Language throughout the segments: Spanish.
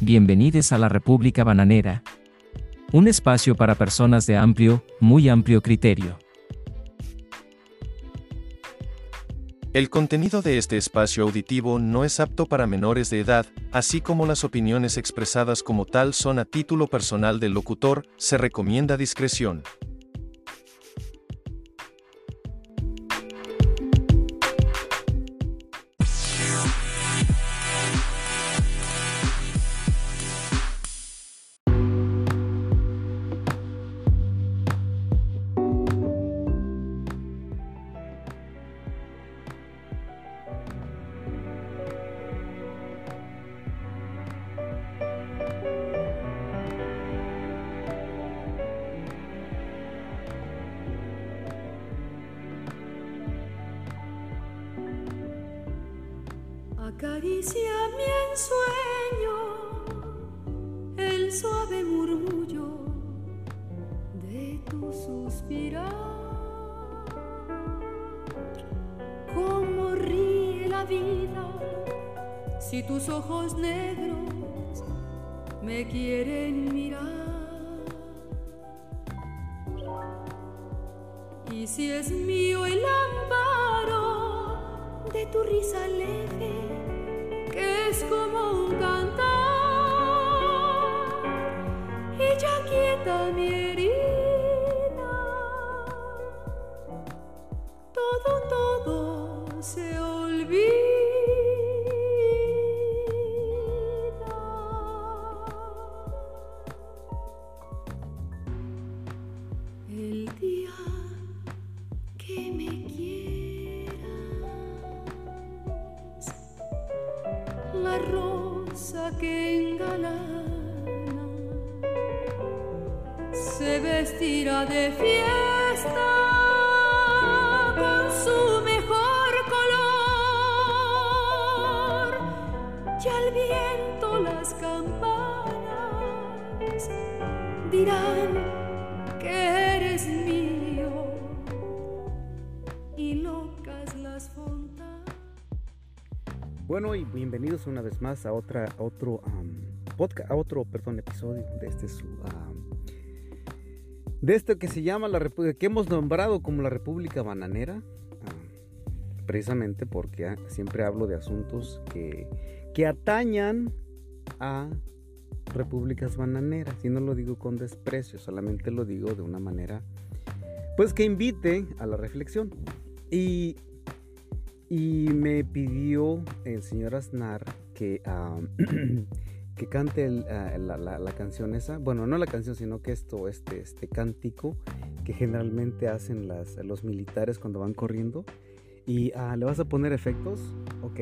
bienvenidos a la República Bananera. Un espacio para personas de amplio, muy amplio criterio. El contenido de este espacio auditivo no es apto para menores de edad, así como las opiniones expresadas como tal son a título personal del locutor, se recomienda discreción. Acaricia mi ensueño el suave murmullo de tu suspirar. Cómo ríe la vida si tus ojos negros me quieren mirar. Y si es mío el amparo de tu risa leve es como un cantar. Ella quieta mi herida. Rosa que engalana se vestirá de fiesta con su mejor color. Y al viento las campanas dirán Bueno, y bienvenidos una vez más a otra, otro podcast, a otro, perdón, episodio de este su, am, de este que se llama la República, que hemos nombrado como la República Bananera, precisamente porque siempre hablo de asuntos que, que atañan a repúblicas bananeras, y no lo digo con desprecio, solamente lo digo de una manera, pues que invite a la reflexión. Y y me pidió el señor Aznar que, que cante ah, la, la- canción esa. Bueno, no la canción, sino que esto, este, este cántico que generalmente hacen los militares cuando van corriendo. Y ah, le vas a poner efectos. Ok.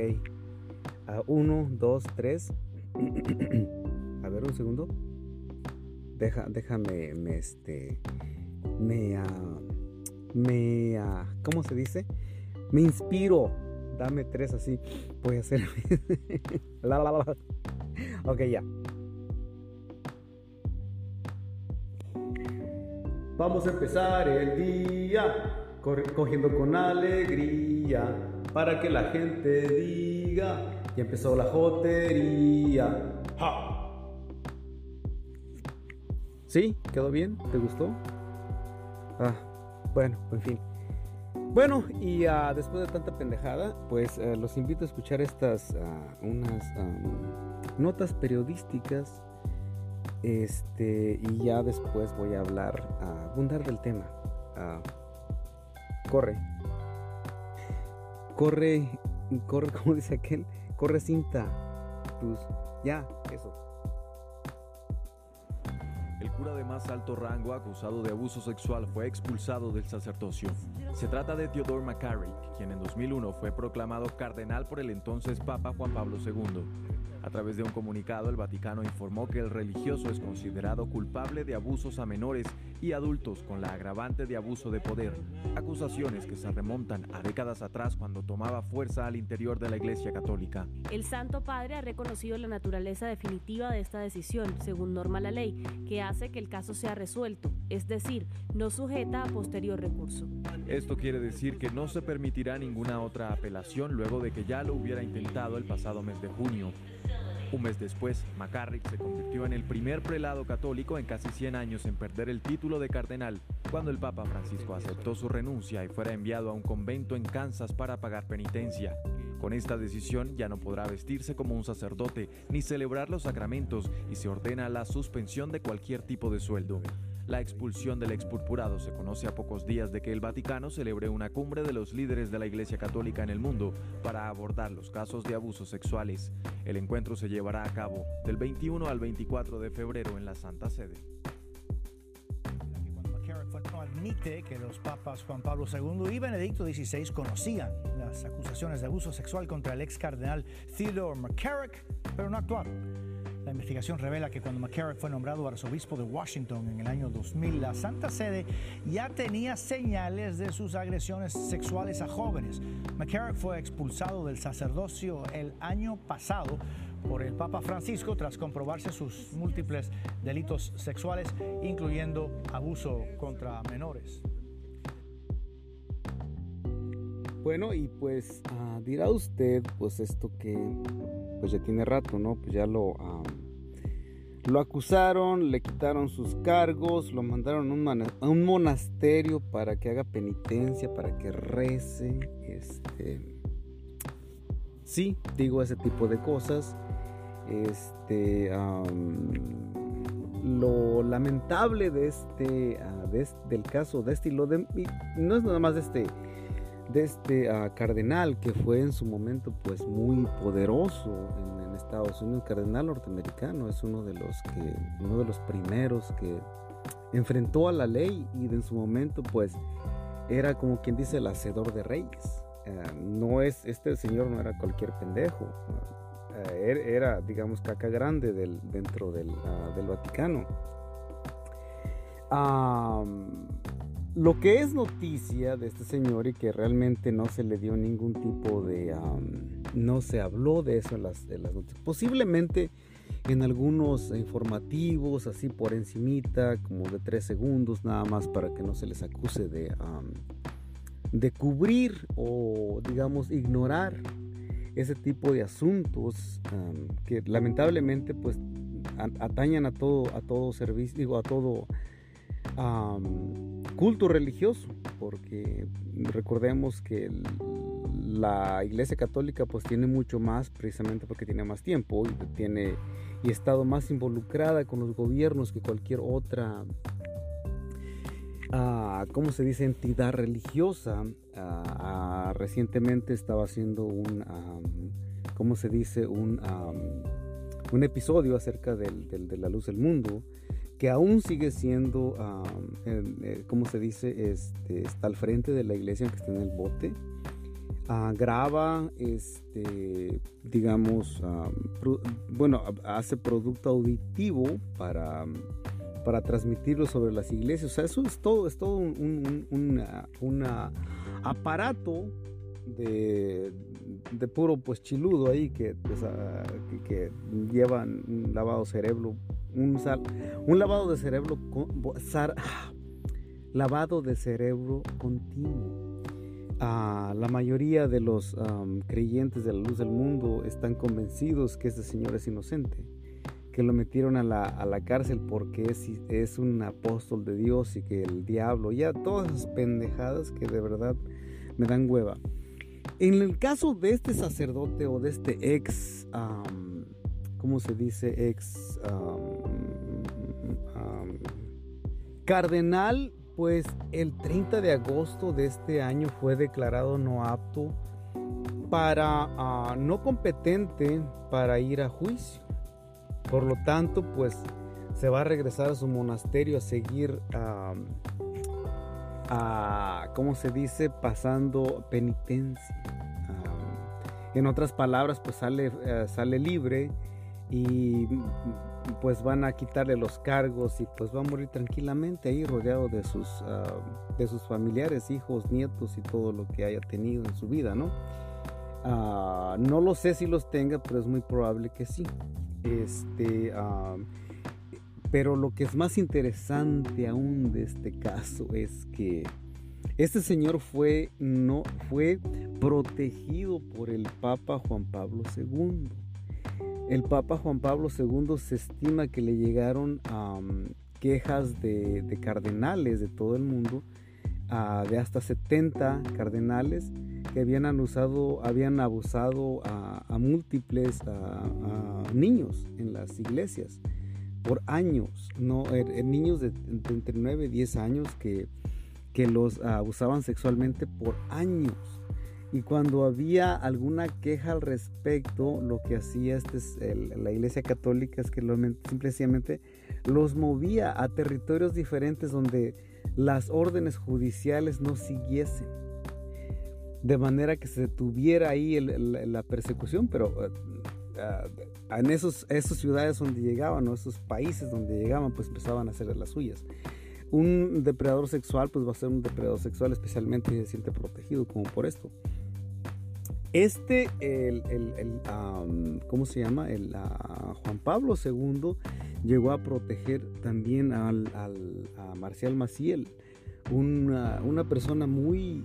Ah, uno, dos, tres. a ver, un segundo. Deja, déjame, me, este, me, ah, me, ah, ¿cómo se dice? Me inspiro. Dame tres así. Voy a hacer. La, la, la. Ok, ya. Vamos a empezar el día cogiendo con alegría para que la gente diga ya empezó la jotería. ¡Ja! ¿Sí? ¿Quedó bien? ¿Te gustó? Ah, bueno, en fin. Bueno, y ah, después de tanta pendejada, pues eh, los invito a escuchar estas ah, unas notas periodísticas. Este, y ya después voy a hablar, a abundar del tema. Ah, corre. Corre, corre, como dice aquel, corre cinta. Tus, ya, eso. El cura de más alto rango acusado de abuso sexual fue expulsado del sacerdocio. Se trata de Theodore McCarrick, quien en 2001 fue proclamado cardenal por el entonces Papa Juan Pablo II. A través de un comunicado, el Vaticano informó que el religioso es considerado culpable de abusos a menores y adultos con la agravante de abuso de poder, acusaciones que se remontan a décadas atrás cuando tomaba fuerza al interior de la Iglesia Católica. El Santo Padre ha reconocido la naturaleza definitiva de esta decisión, según norma la ley, que que el caso sea resuelto, es decir, no sujeta a posterior recurso. Esto quiere decir que no se permitirá ninguna otra apelación luego de que ya lo hubiera intentado el pasado mes de junio. Un mes después, McCarrick se convirtió en el primer prelado católico en casi 100 años en perder el título de cardenal cuando el Papa Francisco aceptó su renuncia y fuera enviado a un convento en Kansas para pagar penitencia. Con esta decisión ya no podrá vestirse como un sacerdote ni celebrar los sacramentos y se ordena la suspensión de cualquier tipo de sueldo. La expulsión del expurpurado se conoce a pocos días de que el Vaticano celebre una cumbre de los líderes de la Iglesia Católica en el mundo para abordar los casos de abusos sexuales. El encuentro se llevará a cabo del 21 al 24 de febrero en la Santa Sede admite que los papas Juan Pablo II y Benedicto XVI conocían las acusaciones de abuso sexual contra el ex cardenal Theodore McCarrick, pero no actuaron. La investigación revela que cuando McCarrick fue nombrado arzobispo de Washington en el año 2000, la Santa Sede ya tenía señales de sus agresiones sexuales a jóvenes. McCarrick fue expulsado del sacerdocio el año pasado por el Papa Francisco tras comprobarse sus múltiples delitos sexuales, incluyendo abuso contra menores. Bueno, y pues ah, dirá usted, pues esto que pues ya tiene rato, ¿no? Pues ya lo, lo acusaron, le quitaron sus cargos, lo mandaron a un, monasterio para que haga penitencia, para que rece, este... Sí, digo ese tipo de cosas. Este, lo lamentable de este, ah, del caso de este, y lo de, no es nada más de este, de este ah, cardenal que fue en su momento pues muy poderoso en, Estados Unidos, cardenal norteamericano, es uno de los que, uno de los primeros que enfrentó a la ley y en su momento pues era como quien dice el hacedor de reyes. Ah, no es, este señor no era cualquier pendejo. Eh, er, era, digamos, caca grande del, dentro del, ah, del Vaticano. Lo que es noticia de este señor y que realmente no se le dio ningún tipo de... no se habló de eso en las, las noticias. Posiblemente en algunos informativos, así por encimita, como de tres segundos, nada más para que no se les acuse de, de cubrir o, digamos, ignorar ese tipo de asuntos que lamentablemente pues atañan a todo, a todo servicio, digo, a todo culto religioso, porque recordemos que la Iglesia Católica pues tiene mucho más precisamente porque tiene más tiempo y tiene y estado más involucrada con los gobiernos que cualquier otra ¿cómo se dice? Entidad religiosa. recientemente estaba haciendo un, ¿cómo se dice? Un, un episodio acerca del, de la luz del mundo que aún sigue siendo, eh, ¿cómo se dice? Este, está al frente de la iglesia que está en el bote. Ah, graba, este, digamos, bueno, hace producto auditivo para para transmitirlo sobre las iglesias. O sea, eso es todo, es todo un, aparato de, puro pues chiludo ahí que, pues, ah, que, llevan un lavado cerebro, un, un lavado de cerebro, lavado de cerebro continuo. Ah, la mayoría de los creyentes de la luz del mundo están convencidos que este señor es inocente que lo metieron a la, cárcel porque es, es, un apóstol de Dios y que el diablo, ya todas esas pendejadas que de verdad me dan hueva. En el caso de este sacerdote o de este ex, ¿cómo se dice? Ex cardenal, pues el 30 de agosto de este año fue declarado no apto para, ah, no competente para ir a juicio. Por lo tanto, pues se va a regresar a su monasterio a seguir, a, ¿cómo se dice? Pasando penitencia. en otras palabras, pues sale, eh, sale libre y pues van a quitarle los cargos y pues va a morir tranquilamente ahí rodeado de sus, de sus familiares, hijos, nietos y todo lo que haya tenido en su vida, ¿no? Ah, no lo sé si los tenga, pero es muy probable que sí. Este, pero lo que es más interesante aún de este caso es que este señor fue, no, fue protegido por el Papa Juan Pablo II. El Papa Juan Pablo II se estima que le llegaron quejas de, cardenales de todo el mundo, de hasta 70 cardenales que habían abusado, habían abusado a, múltiples niños en las iglesias por años, er, er, niños de, entre 9 y 10 años que los abusaban sexualmente por años. Y cuando había alguna queja al respecto, lo que hacía este la Iglesia Católica es que lo, simplemente los movía a territorios diferentes donde las órdenes judiciales no siguiesen. De manera que se detuviera ahí la persecución, pero eh, en esos, esas ciudades donde llegaban, o esos países donde llegaban, pues empezaban a hacer las suyas. Un depredador sexual, pues va a ser un depredador sexual especialmente y se siente protegido como por esto. Este, el, el, ¿cómo se llama? El, Juan Pablo II llegó a proteger también al, a Marcial Maciel, una, una, persona muy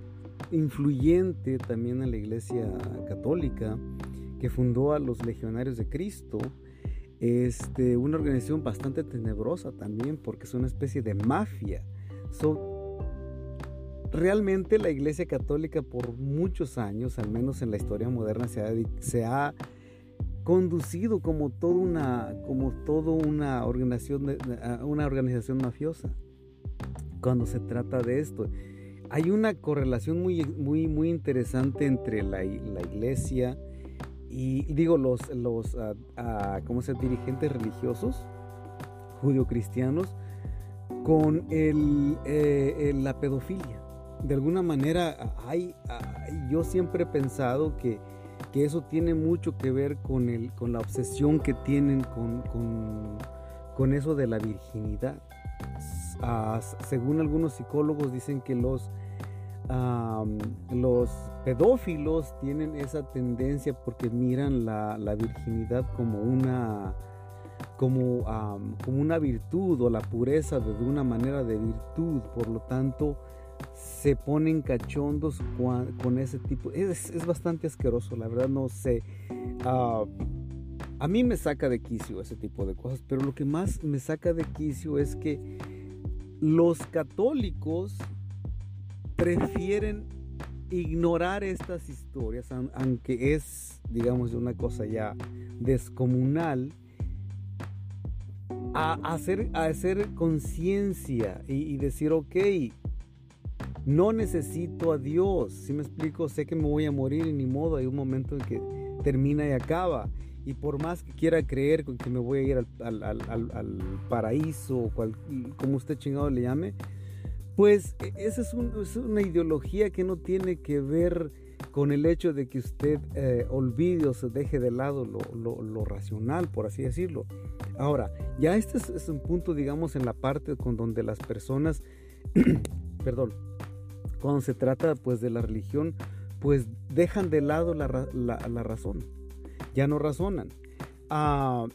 influyente también en la iglesia católica, que fundó a los Legionarios de Cristo. Este, una organización bastante tenebrosa también porque es una especie de mafia realmente la Iglesia Católica por muchos años, al menos en la historia moderna, se ha, conducido como toda una, como una organización, una organización mafiosa. Cuando se trata de esto, hay una correlación muy, muy, muy interesante entre la, Iglesia y digo los, los, ah, ah, ¿cómo se dirigentes religiosos judio-cristianos con eh, la pedofilia de alguna manera hay, yo siempre he pensado que, eso tiene mucho que ver con, el, con la obsesión que tienen con, eso de la virginidad. Ah, según algunos psicólogos dicen que los, los pedófilos tienen esa tendencia porque miran la, virginidad como una, como, como una virtud o la pureza de, de una manera de virtud. Por lo tanto, se ponen cachondos con, ese tipo. Es, bastante asqueroso, la verdad no sé. Ah, a mí me saca de quicio ese tipo de cosas, pero lo que más me saca de quicio es que los católicos prefieren ignorar estas historias, aunque es, digamos, una cosa ya descomunal, a hacer, a hacer conciencia y, y, decir, ok, no necesito a Dios. Si me explico, sé que me voy a morir y ni modo. Hay un momento en que termina y acaba. Y por más que quiera creer que me voy a ir al, paraíso o como usted chingado le llame, pues e, esa es, una ideología que no tiene que ver con el hecho de que usted eh, olvide o se deje de lado lo, racional, por así decirlo. Ahora, ya este es, es, un punto, digamos, en la parte con donde las personas, perdón, cuando se trata pues de la religión, pues dejan de lado la, razón, ya no razonan. Ah,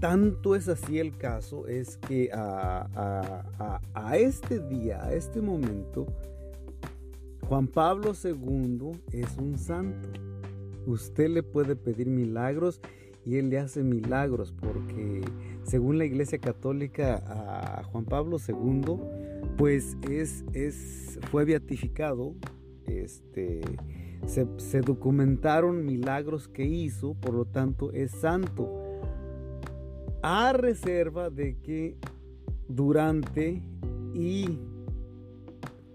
tanto es así el caso, es que a, a, este día, a este momento, Juan Pablo II es un santo. Usted le puede pedir milagros y él le hace milagros porque según la Iglesia Católica a Juan Pablo II pues es, fue beatificado, este, se, documentaron milagros que hizo, por lo tanto es santo, a reserva de que durante y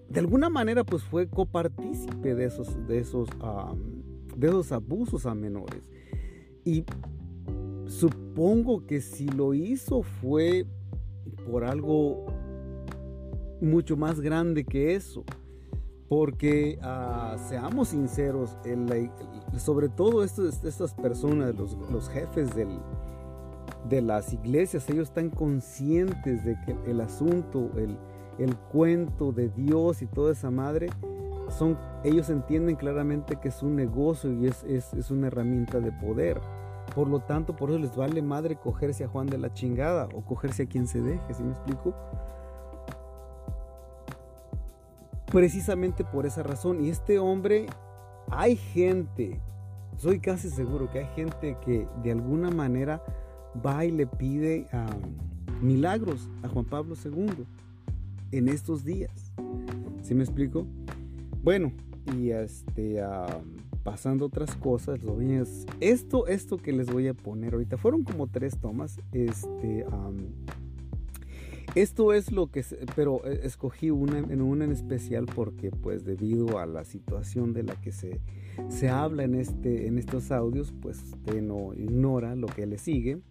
de alguna manera pues fue copartícipe de esos, de esos, de esos abusos a menores. Y supongo que si lo hizo fue por algo mucho más grande que eso. Porque ah, seamos sinceros, sobre todo estas personas, los, jefes de las iglesias, ellos están conscientes de que el asunto, el, cuento de Dios y toda esa madre, son, ellos entienden claramente que es un negocio y es, es, una herramienta de poder. Por lo tanto, por eso les vale madre cogerse a Juan de la chingada o cogerse a quien se deje, ¿sí me explico? precisamente por esa razón. Y este hombre, hay gente soy casi seguro que hay gente que de alguna manera va y le pide milagros a Juan Pablo II en estos días. ¿Sí me explico? Bueno, y este, pasando otras cosas, lo esto, esto que les voy a poner ahorita, fueron como tres tomas, este, esto es lo que, pero eh, escogí una en una en especial porque pues debido a la situación de la que se, se habla en, este, en estos audios, pues usted no ignora lo que le sigue.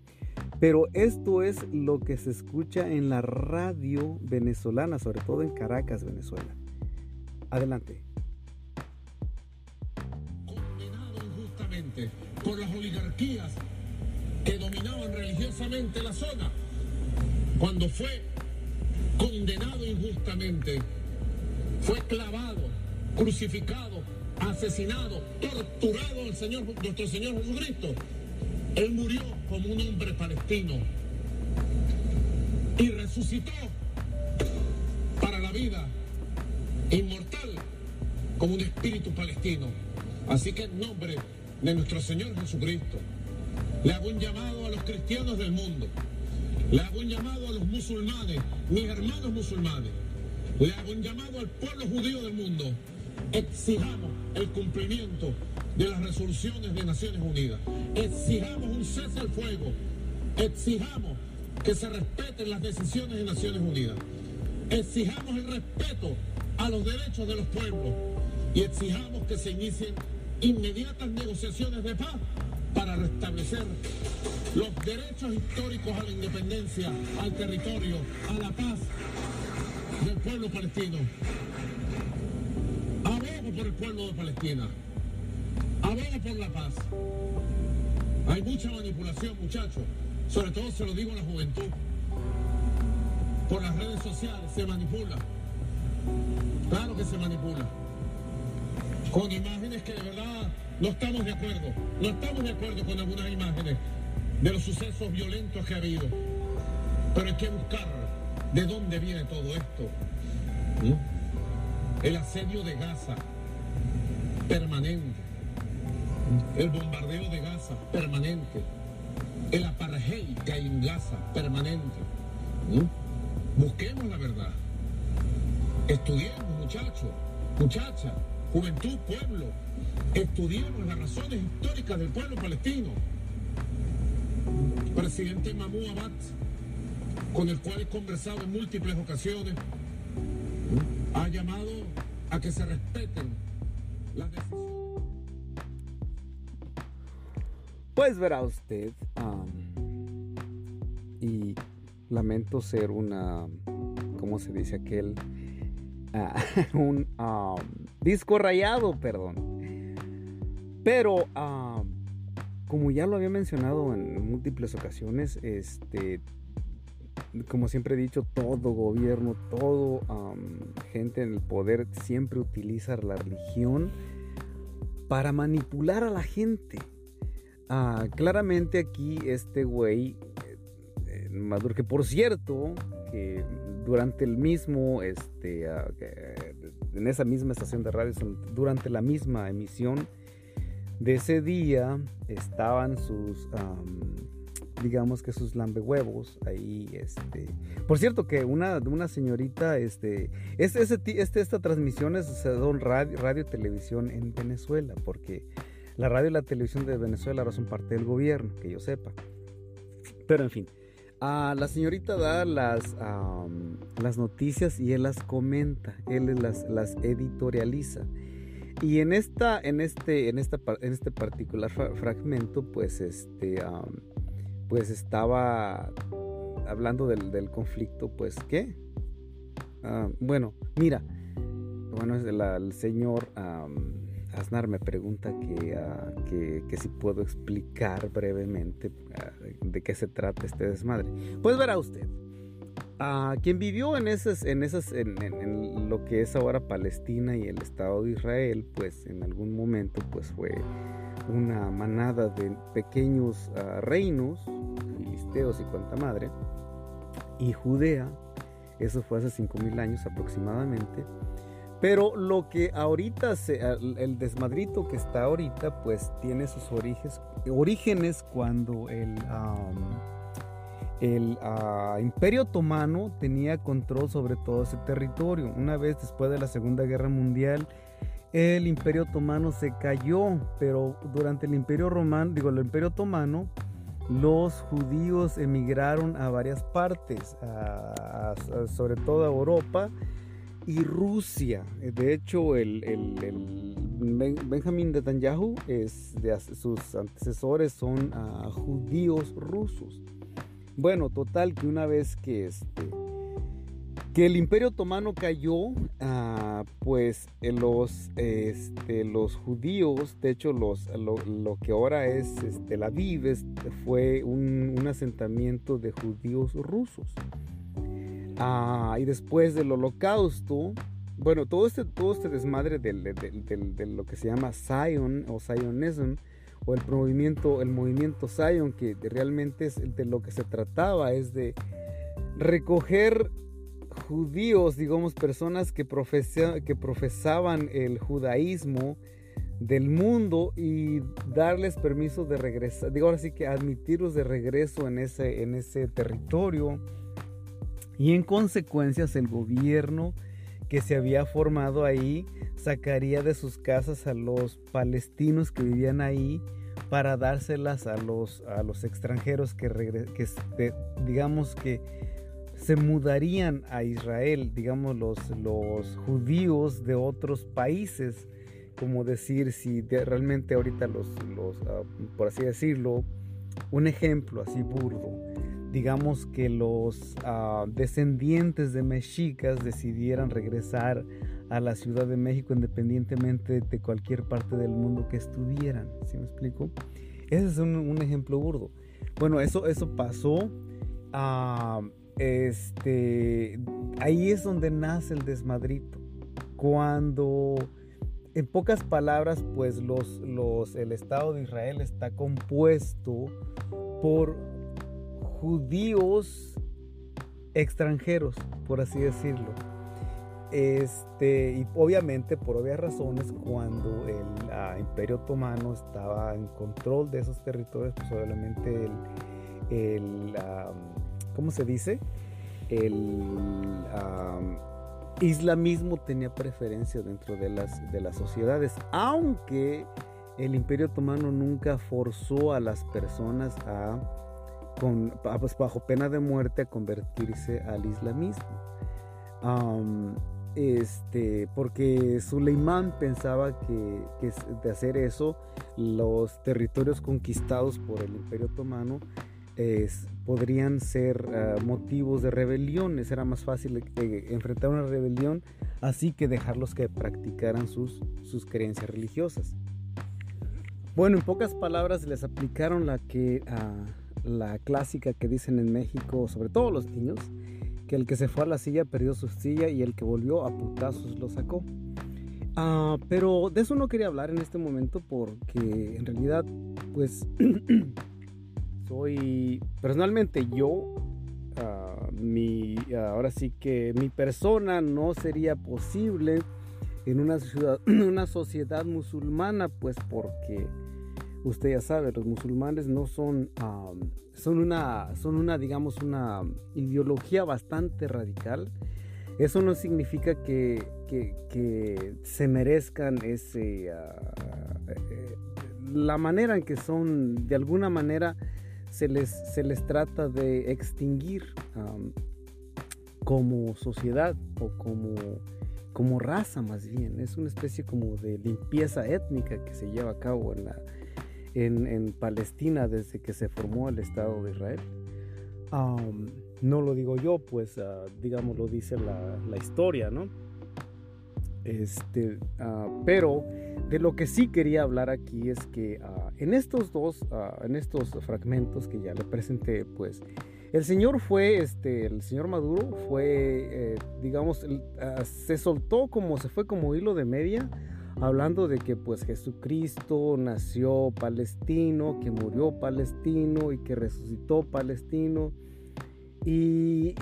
Pero esto es lo que se escucha en la radio venezolana, sobre todo en Caracas, Venezuela. Adelante. Por las oligarquías que dominaban religiosamente la zona, cuando fue condenado injustamente, fue clavado, crucificado, asesinado, torturado el Señor, nuestro Señor Jesucristo. Él murió como un hombre palestino y resucitó para la vida inmortal como un espíritu palestino. Así que en nombre de nuestro Señor Jesucristo, le hago un llamado a los cristianos del mundo le hago un llamado a los musulmanes, mis hermanos musulmanes. Le hago un llamado al pueblo judío del mundo. Exijamos el cumplimiento de las resoluciones de Naciones Unidas. Exijamos un cese al fuego. Exijamos que se respeten las decisiones de Naciones Unidas. Exijamos el respeto a los derechos de los pueblos y exijamos que se inicien inmediatas negociaciones de paz para restablecer los derechos históricos a la independencia, al territorio, a la paz del pueblo palestino. Abogo por el pueblo de Palestina. Abogo por la paz. Hay mucha manipulación, muchachos. Sobre todo se lo digo a la juventud. Por las redes sociales se manipula. Claro que se manipula. Con imágenes que de verdad no estamos de acuerdo. No estamos de acuerdo con algunas imágenes de los sucesos violentos que ha habido. Pero hay que buscar de dónde viene todo esto. El asedio de Gaza, permanente. El bombardeo de Gaza, permanente. El apartheid que hay en Gaza, permanente. Busquemos la verdad. Estudiemos, muchachos, muchachas, juventud, pueblo. Estudiemos las razones históricas del pueblo palestino presidente Mahmoud Abbas, con el cual he conversado en múltiples ocasiones, ha llamado a que se respeten las decisiones. Pues verá usted, y lamento ser una, ¿cómo se dice aquel? Ah, un disco rayado, perdón. Pero como ya lo había mencionado en múltiples ocasiones, este, como siempre he dicho, todo gobierno, todo gente en el poder siempre utiliza la religión para manipular a la gente. Ah, claramente aquí este güey, eh, Maduro, que por cierto, que durante el mismo, este, ah, en esa misma estación de radio, durante la misma emisión, de ese día estaban sus, digamos que sus lambehuevos ahí, este, por cierto que una, una señorita, este, este, este, esta transmisión es radio, radio televisión en Venezuela, porque la radio y la televisión de Venezuela ahora son parte del gobierno, que yo sepa. Pero en fin, la señorita da las, las noticias y él las comenta, él las, las editorializa. Y en esta, en este, en esta, en este particular fragmento, pues este, pues estaba hablando del, conflicto, pues qué. Ah, bueno, mira, bueno, el señor Aznar me pregunta ah, que, que, si puedo explicar brevemente ah, de qué se trata este desmadre. Pues verá usted. A quien vivió en esas, en esas, en, lo que es ahora Palestina y el Estado de Israel, pues en algún momento, pues fue una manada de pequeños uh, reinos, filisteos y cuanta madre, y Judea, eso fue hace 5000 años aproximadamente, Pero lo que ahorita, se, el desmadrito que está ahorita, pues tiene sus orígenes, cuando el, el ah, Imperio Otomano tenía control sobre todo ese territorio. Una vez después de la Segunda Guerra Mundial, el Imperio Otomano se cayó, pero durante el Imperio Romano, digo, el Imperio Otomano, los judíos emigraron a varias partes, sobre todo a Europa y Rusia. De hecho, el, Benjamin Netanyahu, es de, sus antecesores son ah, judíos rusos. Bueno, total que una vez que este que el Imperio Otomano cayó, ah, pues eh, los, este, los judíos, de hecho los, lo, que ahora es este, la Vives, fue un, asentamiento de judíos rusos. Ah, y después del holocausto, bueno, todo este, todo este desmadre de lo que se llama Zion o Zionism, o el movimiento, el movimiento Zion, que realmente es de lo que se trataba, es de recoger judíos, digamos, personas que, que profesaban el judaísmo del mundo y darles permiso de regresar, digo ahora sí que admitirlos de regreso en ese, en ese territorio y en consecuencias el gobierno que se había formado ahí sacaría de sus casas a los palestinos que vivían ahí para dárselas a los, a los extranjeros que, digamos que se mudarían a Israel, digamos los, los judíos de otros países, como decir si realmente ahorita los, los ah, por así decirlo, un ejemplo así burdo, digamos que los ah, descendientes de mexicas decidieran regresar a la Ciudad de México independientemente de cualquier parte del mundo que estuvieran, ¿sí me explico? Ese es un, ejemplo burdo. Bueno, eso, eso pasó. ah, este, ahí es donde nace el desmadrito. Cuando, en pocas palabras, pues los, los, el Estado de Israel está compuesto por judíos extranjeros, por así decirlo. Este, y obviamente por obvias razones, cuando el ah, Imperio Otomano estaba en control de esos territorios, pues el, el ¿cómo se dice? El islamismo tenía preferencia dentro de las, de las sociedades, aunque el Imperio Otomano nunca forzó a las personas a, con, pues, bajo pena de muerte, a convertirse al islamismo. este, porque Suleimán pensaba que, de hacer eso, los territorios conquistados por el Imperio Otomano podrían ser ah, motivos de rebeliones. Era más fácil eh, enfrentar una rebelión así que dejarlos que practicaran sus, sus creencias religiosas. Bueno, en pocas palabras les aplicaron la que ah, la clásica que dicen en México, sobre todo los niños, que el que se fue a la silla perdió su silla y el que volvió a putazos lo sacó. Ah, pero de eso no quería hablar en este momento porque en realidad, pues soy personalmente yo, ah, mi, ahora sí que mi persona no sería posible en una, sociedad musulmana, pues porque usted ya sabe, los musulmanes no son, son, una, son una, digamos, una ideología bastante radical. Eso no significa que, que, se merezcan ese, ah, la manera en que son, de alguna manera, se les, se les trata de extinguir como sociedad o como, como raza más bien. Es una especie como de limpieza étnica que se lleva a cabo en, la, en, Palestina desde que se formó el Estado de Israel. no lo digo yo, pues uh, digamos lo dice la, la historia, ¿no? Este, ah, pero de lo que sí quería hablar aquí es que ah, en estos dos, ah, en estos fragmentos que ya le presenté, pues el señor fue, este, el señor Maduro fue, eh, digamos, se soltó como, se fue como hilo de media, hablando de que pues Jesucristo nació palestino, que murió palestino y que resucitó palestino. Y,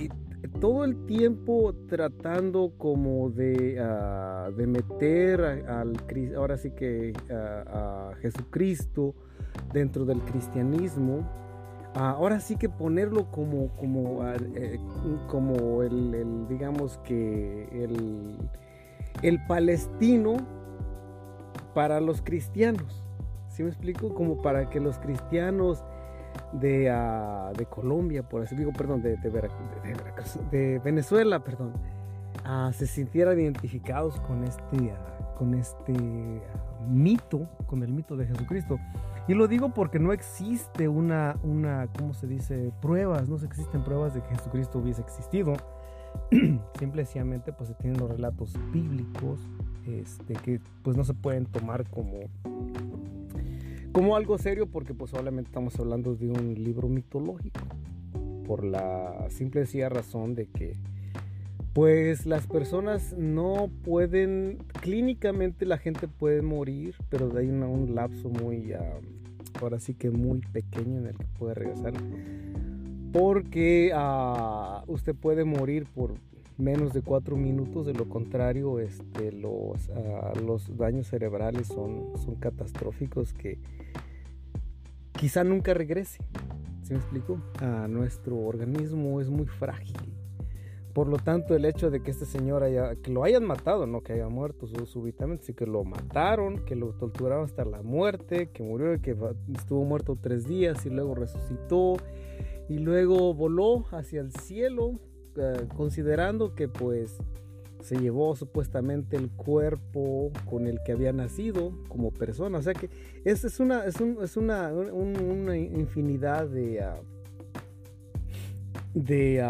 todo el tiempo tratando como de, ah, de meter al ahora sí que a Jesucristo dentro del cristianismo ahora sí que ponerlo como como eh, como el, digamos que el, el palestino para los cristianos ¿sí me explico? como para que los cristianos de, uh, de Colombia, por así digo, perdón, de, de, de Venezuela, perdón, uh, se sintieran identificados con este, uh, con este mito, con el mito de Jesucristo. Y lo digo porque no existe una, una, ¿cómo se dice? Pruebas, no existen pruebas de que Jesucristo hubiese existido. Simplemente pues se tienen los relatos bíblicos este, que pues no se pueden tomar como como algo serio porque pues solamente estamos hablando de un libro mitológico por la simple y sencilla razón de que pues las personas no pueden clínicamente la gente puede morir pero de ahí un lapso muy ahora sí que muy pequeño en el que puede regresar porque uh, usted puede morir por menos de cuatro minutos, de lo contrario, este, los, ah, los daños cerebrales son, catastróficos que quizá nunca regrese. ¿Se me explico? A nuestro organismo es muy frágil. Por lo tanto, el hecho de que este señor que lo hayan matado, no que haya muerto súbitamente, sí que lo mataron, que lo torturaron hasta la muerte, que murió, que estuvo muerto tres días y luego resucitó y luego voló hacia el cielo eh, considerando que pues se llevó supuestamente el cuerpo con el que había nacido como persona. O sea que es, es una, es, es una, una, infinidad de, ah, de,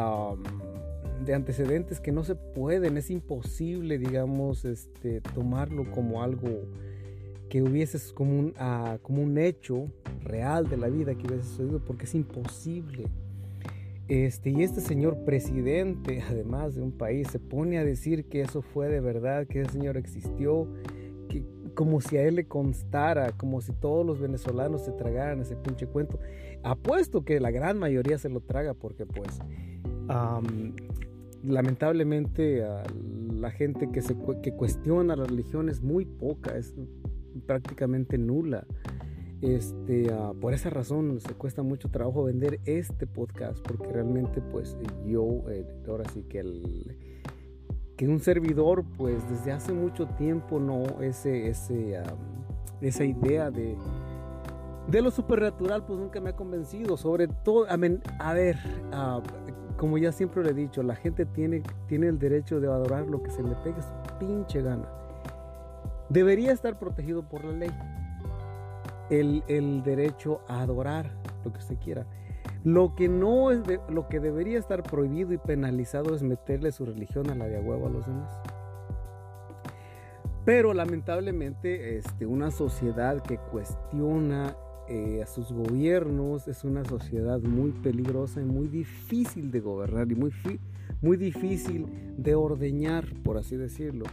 de, antecedentes que no se pueden, es imposible, digamos, este, tomarlo como algo que hubiese como un, uh, como un hecho real de la vida que hubiese sucedido, porque es imposible. Este, y este señor presidente, además de un país, se pone a decir que eso fue de verdad, que ese señor existió, que, como si a él le constara, como si todos los venezolanos se tragaran ese pinche cuento. Apuesto que la gran mayoría se lo traga porque pues lamentablemente la gente que, se, que cuestiona la religión es muy poca, es prácticamente nula. Este, ah, por esa razón se cuesta mucho trabajo vender este podcast porque realmente pues yo, eh, ahora sí que el que un servidor pues desde hace mucho tiempo no ese, ese esa idea de de lo supernatural pues nunca me ha convencido. Sobre todo a, ver ah, como ya siempre le he dicho la gente tiene, tiene el derecho de adorar lo que se le pegue su pinche gana debería estar protegido por la ley el, derecho a adorar lo que usted quiera. Lo que no es lo que debería estar prohibido y penalizado es meterle su religión a la de a a los demás. Pero lamentablemente este, una sociedad que cuestiona eh, a sus gobiernos es una sociedad muy peligrosa y muy difícil de gobernar y muy, muy difícil de ordeñar, por así decirlo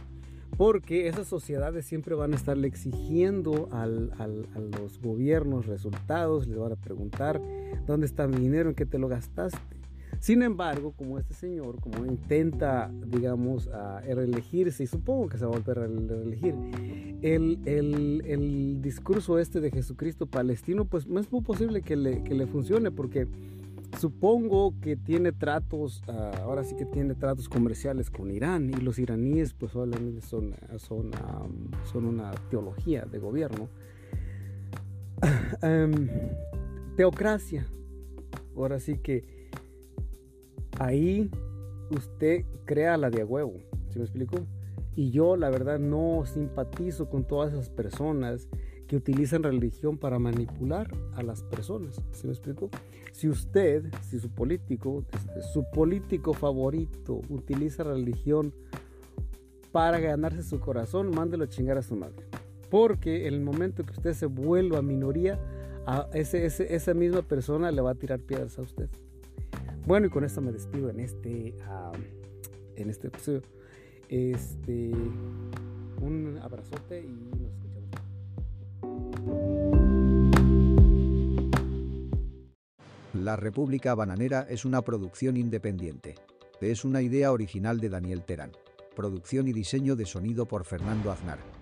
porque esas sociedades siempre van a estarle exigiendo a los gobiernos resultados, les van a preguntar dónde está mi dinero, en qué te lo gastaste. Sin embargo, como este señor, como intenta, digamos, a reelegirse, y supongo que se va a volver a reelegir, el, el, discurso este de Jesucristo palestino, pues no es muy posible que le, que le funcione, porque Supongo que tiene tratos, ah, ahora sí que tiene tratos comerciales con Irán y los iraníes pues obviamente son, son, son una teología de gobierno. Em, teocracia. Ahora sí que ahí usted crea la de huevo, ¿se me explico? Y yo la verdad no simpatizo con todas esas personas que utilizan religión para manipular a las personas. ¿Se me explico? Si usted, si su político, su político favorito utiliza religión para ganarse su corazón, mándelo a chingar a su madre. Porque en el momento que usted se vuelva minoría, a ese, esa misma persona le va a tirar piedras a usted. Bueno, y con esto me despido en este, en este episodio. Este, un abrazote y La República Bananera es una producción independiente. es una idea original de Daniel Terán. Producción y diseño de sonido por Fernando Aznar.